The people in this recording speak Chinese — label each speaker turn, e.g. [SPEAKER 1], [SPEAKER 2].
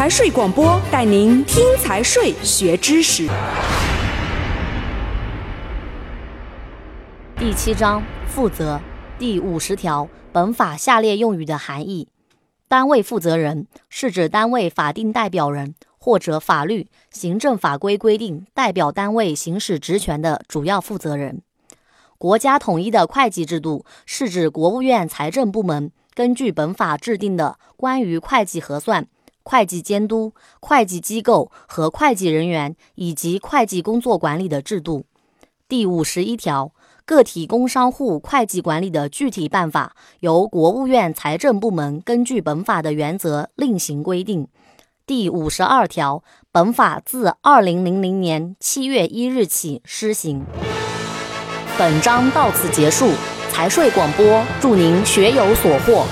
[SPEAKER 1] 财税广播带您听财税学知识。
[SPEAKER 2] 第七章负责第五十条，本法下列用语的含义：单位负责人是指单位法定代表人或者法律、行政法规规定代表单位行使职权的主要负责人。国家统一的会计制度是指国务院财政部门根据本法制定的关于会计核算。会计监督、会计机构和会计人员以及会计工作管理的制度。第五十一条，个体工商户会计管理的具体办法，由国务院财政部门根据本法的原则另行规定。第五十二条，本法自二零零零年七月一日起施行。本章到此结束。财税广播，祝您学有所获。